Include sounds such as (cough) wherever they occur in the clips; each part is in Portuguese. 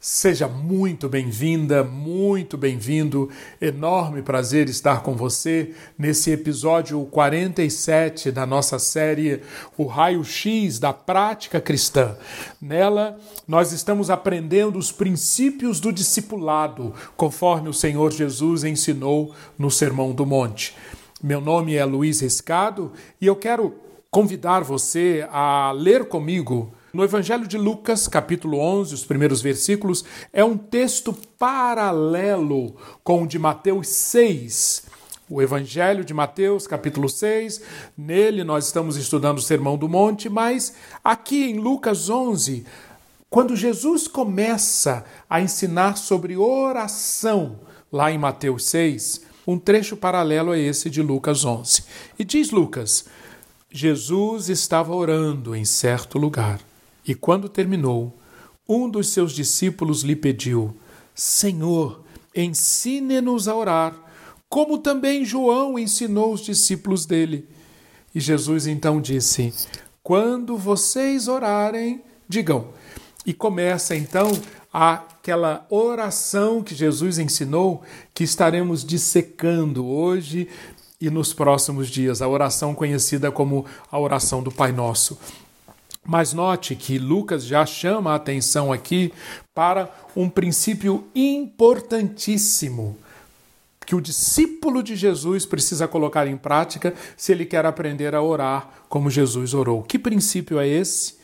Seja muito bem-vinda, muito bem-vindo. Enorme prazer estar com você nesse episódio 47 da nossa série O Raio-X da Prática Cristã. Nela, nós estamos aprendendo os princípios do discipulado, conforme o Senhor Jesus ensinou no Sermão do Monte. Meu nome é Luiz Riscado e eu quero convidar você a ler comigo no Evangelho de Lucas, capítulo 11, os primeiros versículos, é um texto paralelo com o de Mateus 6. O Evangelho de Mateus, capítulo 6, nele nós estamos estudando o Sermão do Monte, mas aqui em Lucas 11, quando Jesus começa a ensinar sobre oração, lá em Mateus 6, um trecho paralelo é esse de Lucas 11. E diz Lucas: Jesus estava orando em certo lugar e quando terminou, um dos seus discípulos lhe pediu: Senhor, ensine-nos a orar, como também João ensinou os discípulos dele. E Jesus então disse: Quando vocês orarem, digam. E começa então aquela oração que Jesus ensinou, que estaremos dissecando hoje e nos próximos dias, a oração conhecida como a oração do Pai Nosso. Mas note que Lucas já chama a atenção aqui para um princípio importantíssimo que o discípulo de Jesus precisa colocar em prática se ele quer aprender a orar como Jesus orou. Que princípio é esse?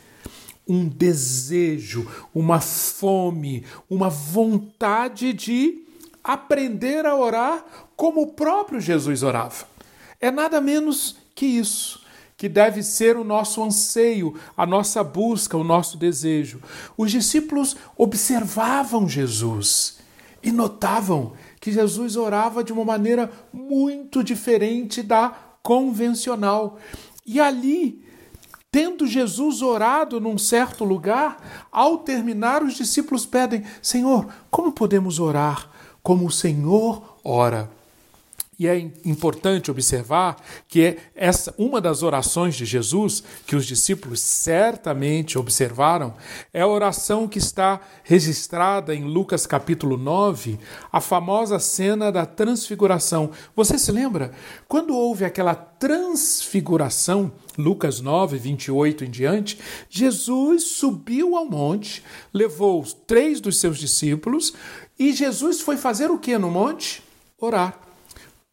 Um desejo, uma fome, uma vontade de aprender a orar como o próprio Jesus orava. É nada menos que isso que deve ser o nosso anseio, a nossa busca, o nosso desejo. Os discípulos observavam Jesus e notavam que Jesus orava de uma maneira muito diferente da convencional. E ali, tendo Jesus orado num certo lugar, ao terminar, os discípulos pedem: Senhor, como podemos orar como o Senhor ora? E é importante observar que é essa uma das orações de Jesus que os discípulos certamente observaram é a oração que está registrada em Lucas capítulo 9, a famosa cena da transfiguração. Você se lembra? Quando houve aquela transfiguração, Lucas 9, 28 em diante, Jesus subiu ao monte, levou três dos seus discípulos e Jesus foi fazer o que no monte? Orar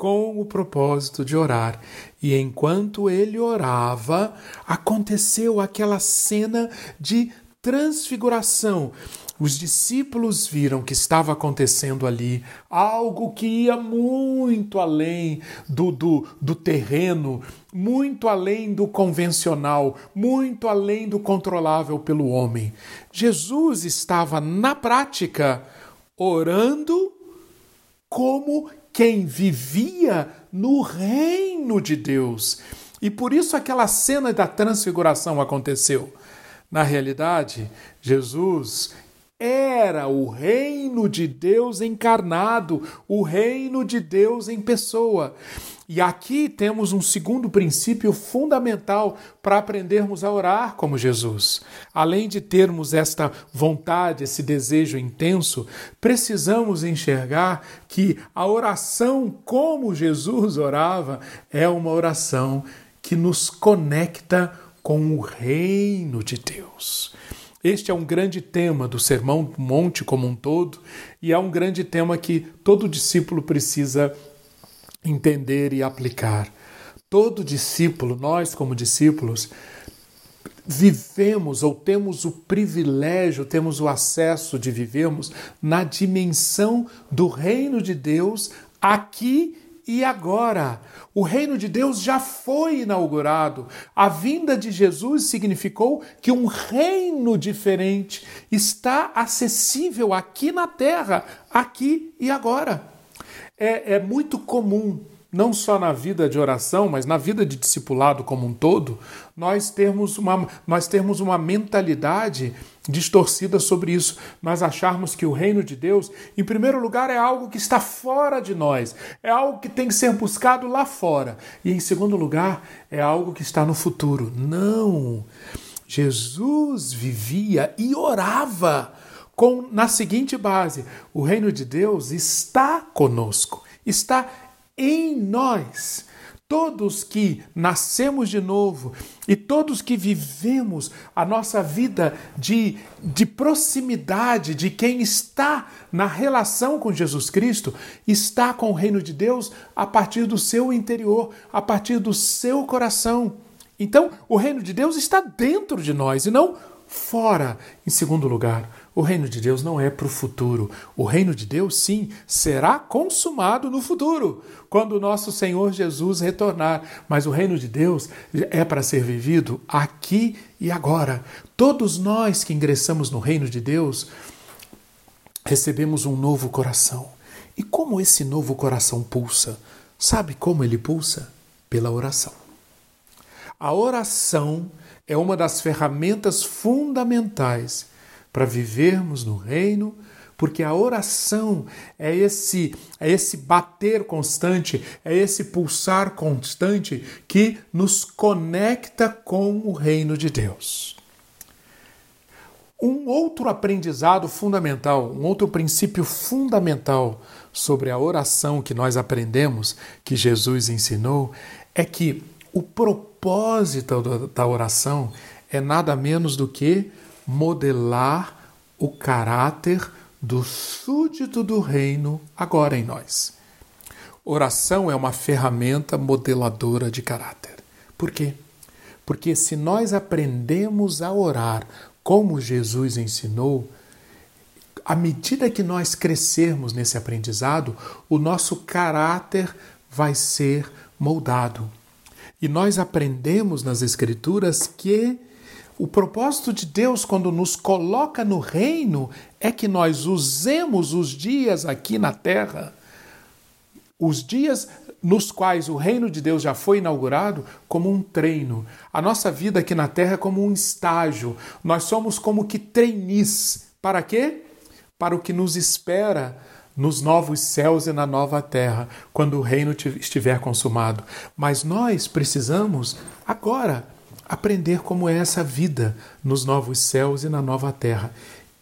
com o propósito de orar. E enquanto ele orava, aconteceu aquela cena de transfiguração. Os discípulos viram que estava acontecendo ali algo que ia muito além do, do, do terreno, muito além do convencional, muito além do controlável pelo homem. Jesus estava, na prática, orando como quem vivia no reino de Deus. E por isso aquela cena da transfiguração aconteceu. Na realidade, Jesus era o reino de Deus encarnado, o reino de Deus em pessoa. E aqui temos um segundo princípio fundamental para aprendermos a orar como Jesus. Além de termos esta vontade, esse desejo intenso, precisamos enxergar que a oração como Jesus orava é uma oração que nos conecta com o reino de Deus. Este é um grande tema do Sermão do Monte como um todo, e é um grande tema que todo discípulo precisa entender e aplicar. Todo discípulo, nós como discípulos, vivemos ou temos o privilégio, temos o acesso de vivermos na dimensão do reino de Deus aqui e agora. O reino de Deus já foi inaugurado. A vinda de Jesus significou que um reino diferente está acessível aqui na terra, aqui e agora é, é muito comum, não só na vida de oração, mas na vida de discipulado como um todo, nós termos uma, nós termos uma mentalidade distorcida sobre isso. Nós acharmos que o reino de Deus, em primeiro lugar, é algo que está fora de nós, é algo que tem que ser buscado lá fora. E em segundo lugar, é algo que está no futuro. Não! Jesus vivia e orava com na seguinte base: o reino de Deus está conosco, está em nós. Todos que nascemos de novo e todos que vivemos a nossa vida de, de proximidade de quem está na relação com Jesus Cristo, está com o reino de Deus a partir do seu interior, a partir do seu coração. Então, o reino de Deus está dentro de nós e não fora. Em segundo lugar, o reino de Deus não é para o futuro. O reino de Deus, sim, será consumado no futuro, quando o nosso Senhor Jesus retornar. Mas o reino de Deus é para ser vivido aqui e agora. Todos nós que ingressamos no reino de Deus recebemos um novo coração. E como esse novo coração pulsa? Sabe como ele pulsa? Pela oração. A oração é uma das ferramentas fundamentais para vivermos no reino, porque a oração é esse é esse bater constante, é esse pulsar constante que nos conecta com o reino de Deus. Um outro aprendizado fundamental, um outro princípio fundamental sobre a oração que nós aprendemos, que Jesus ensinou, é que o propósito da oração é nada menos do que modelar o caráter do súdito do reino agora em nós. Oração é uma ferramenta modeladora de caráter. Por quê? Porque se nós aprendemos a orar como Jesus ensinou, à medida que nós crescermos nesse aprendizado, o nosso caráter vai ser moldado. E nós aprendemos nas Escrituras que o propósito de Deus, quando nos coloca no reino, é que nós usemos os dias aqui na terra, os dias nos quais o reino de Deus já foi inaugurado, como um treino. A nossa vida aqui na terra é como um estágio. Nós somos como que trainees. Para quê? Para o que nos espera nos novos céus e na nova terra, quando o reino estiver consumado. Mas nós precisamos agora aprender como é essa vida nos novos céus e na nova terra.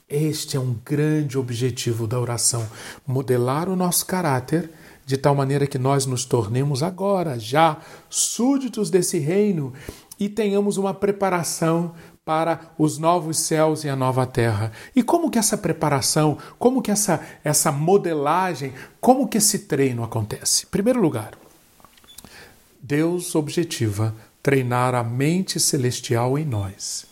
Este é um grande objetivo da oração: modelar o nosso caráter de tal maneira que nós nos tornemos agora já súditos desse reino e tenhamos uma preparação para os novos céus e a nova terra. E como que essa preparação, como que essa essa modelagem, como que esse treino acontece? Em primeiro lugar, Deus objetiva treinar a mente celestial em nós,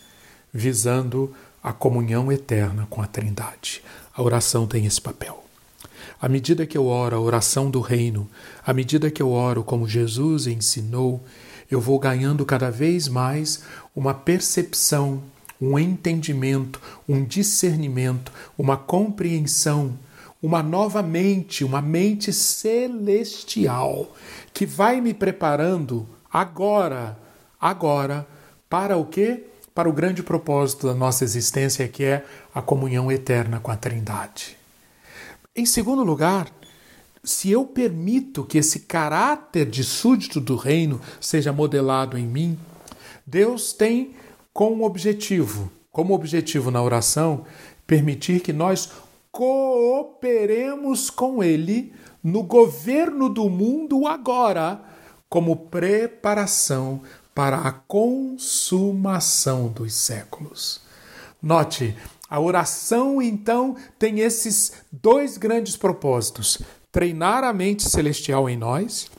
visando a comunhão eterna com a Trindade. A oração tem esse papel. À medida que eu oro a oração do reino, à medida que eu oro como Jesus ensinou, eu vou ganhando cada vez mais uma percepção, um entendimento, um discernimento, uma compreensão, uma nova mente, uma mente celestial, que vai me preparando agora, agora, para o quê? Para o grande propósito da nossa existência, que é a comunhão eterna com a Trindade. Em segundo lugar, se eu permito que esse caráter de súdito do reino seja modelado em mim, Deus tem como objetivo, como objetivo na oração, permitir que nós cooperemos com Ele no governo do mundo agora, como preparação para a consumação dos séculos. Note, a oração então tem esses dois grandes propósitos: treinar a mente celestial em nós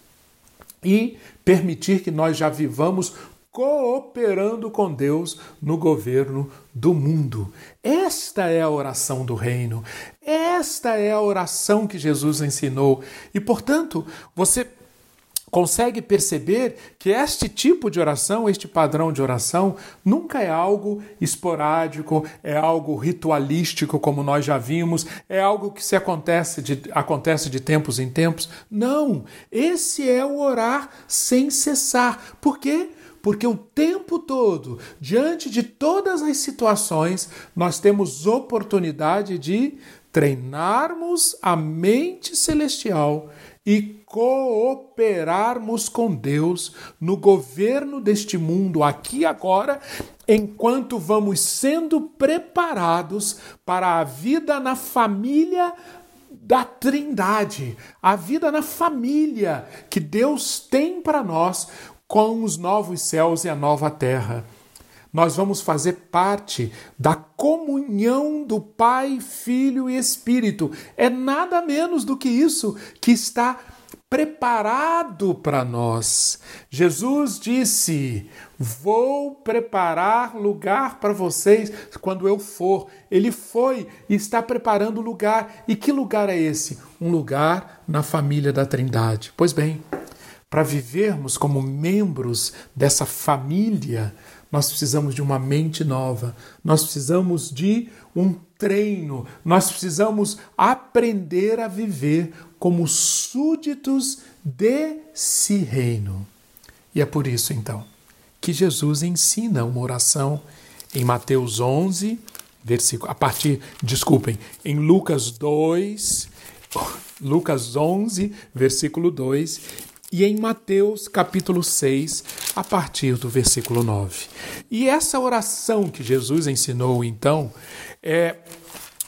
e permitir que nós já vivamos cooperando com Deus no governo do mundo. Esta é a oração do reino. Esta é a oração que Jesus ensinou. E, portanto, você consegue perceber que este tipo de oração, este padrão de oração, nunca é algo esporádico, é algo ritualístico, como nós já vimos, é algo que se acontece de, acontece de tempos em tempos. Não! Esse é o orar sem cessar. Por quê? Porque o tempo todo, diante de todas as situações, nós temos oportunidade de treinarmos a mente celestial e cooperarmos com Deus no governo deste mundo aqui e agora, enquanto vamos sendo preparados para a vida na família da Trindade, a vida na família que Deus tem para nós com os novos céus e a nova terra. Nós vamos fazer parte da comunhão do Pai, Filho e Espírito. É nada menos do que isso que está preparado para nós. Jesus disse: Vou preparar lugar para vocês quando eu for. Ele foi e está preparando lugar. E que lugar é esse? Um lugar na família da Trindade. Pois bem, para vivermos como membros dessa família, nós precisamos de uma mente nova, nós precisamos de um treino, nós precisamos aprender a viver como súditos desse reino. E é por isso, então, que Jesus ensina uma oração em Mateus 11, versículo, a partir, desculpem, em Lucas 2, (laughs) Lucas 11, versículo 2, e em Mateus capítulo 6, a partir do versículo 9. E essa oração que Jesus ensinou, então, é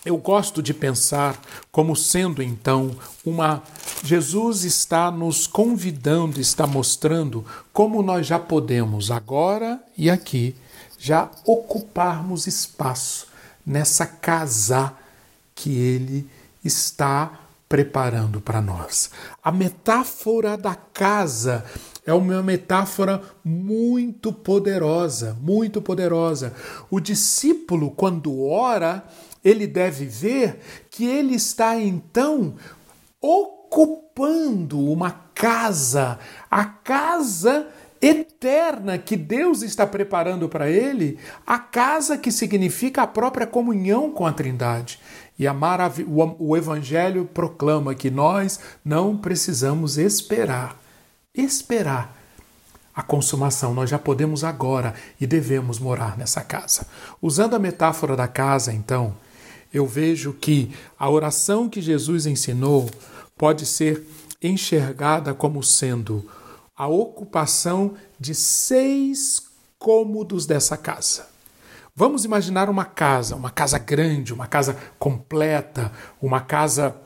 eu gosto de pensar como sendo então uma. Jesus está nos convidando, está mostrando como nós já podemos, agora e aqui, já ocuparmos espaço nessa casa que Ele está preparando para nós. A metáfora da casa é uma metáfora muito poderosa, muito poderosa. O discípulo, quando ora, ele deve ver que ele está então ocupando uma casa, a casa eterna que Deus está preparando para ele, a casa que significa a própria comunhão com a Trindade. E a marav o Evangelho proclama que nós não precisamos esperar, esperar a consumação. Nós já podemos agora e devemos morar nessa casa. Usando a metáfora da casa, então, eu vejo que a oração que Jesus ensinou pode ser enxergada como sendo a ocupação de seis cômodos dessa casa. Vamos imaginar uma casa, uma casa grande, uma casa completa, uma casa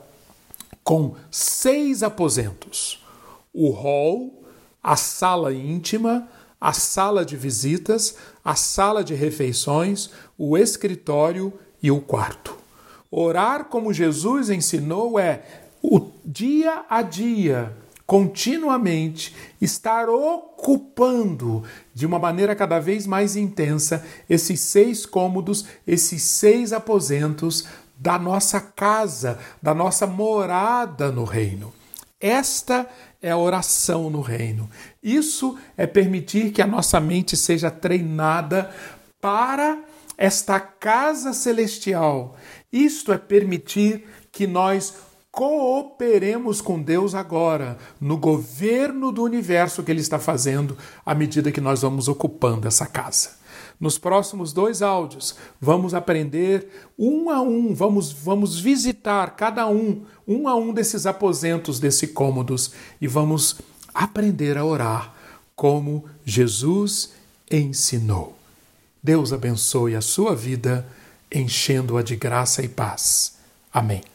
com seis aposentos: o hall, a sala íntima, a sala de visitas, a sala de refeições, o escritório e o quarto. Orar como Jesus ensinou é o dia a dia continuamente estar ocupando de uma maneira cada vez mais intensa esses seis cômodos, esses seis aposentos da nossa casa, da nossa morada no reino. Esta é a oração no reino. Isso é permitir que a nossa mente seja treinada para esta casa celestial. Isto é permitir que nós cooperemos com Deus agora no governo do universo que Ele está fazendo à medida que nós vamos ocupando essa casa. Nos próximos dois áudios, vamos aprender um a um, vamos, vamos visitar cada um, um a um desses aposentos, desses cômodos, e vamos aprender a orar como Jesus ensinou. Deus abençoe a sua vida, enchendo-a de graça e paz. Amém.